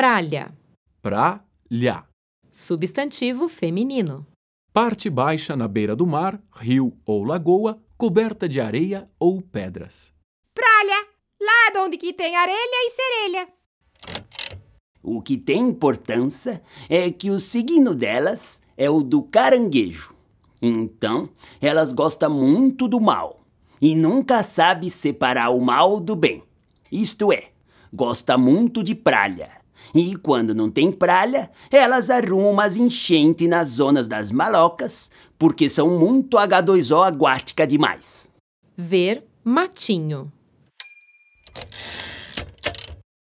Pralha. Pralha. Substantivo feminino. Parte baixa na beira do mar, rio ou lagoa, coberta de areia ou pedras. Pralha, lá onde que tem areia e serelha. O que tem importância é que o signo delas é o do caranguejo. Então, elas gostam muito do mal e nunca sabe separar o mal do bem. Isto é, gosta muito de pralha. E quando não tem pralha, elas arrumam umas enchentes nas zonas das malocas, porque são muito H2O aquática demais. Ver matinho.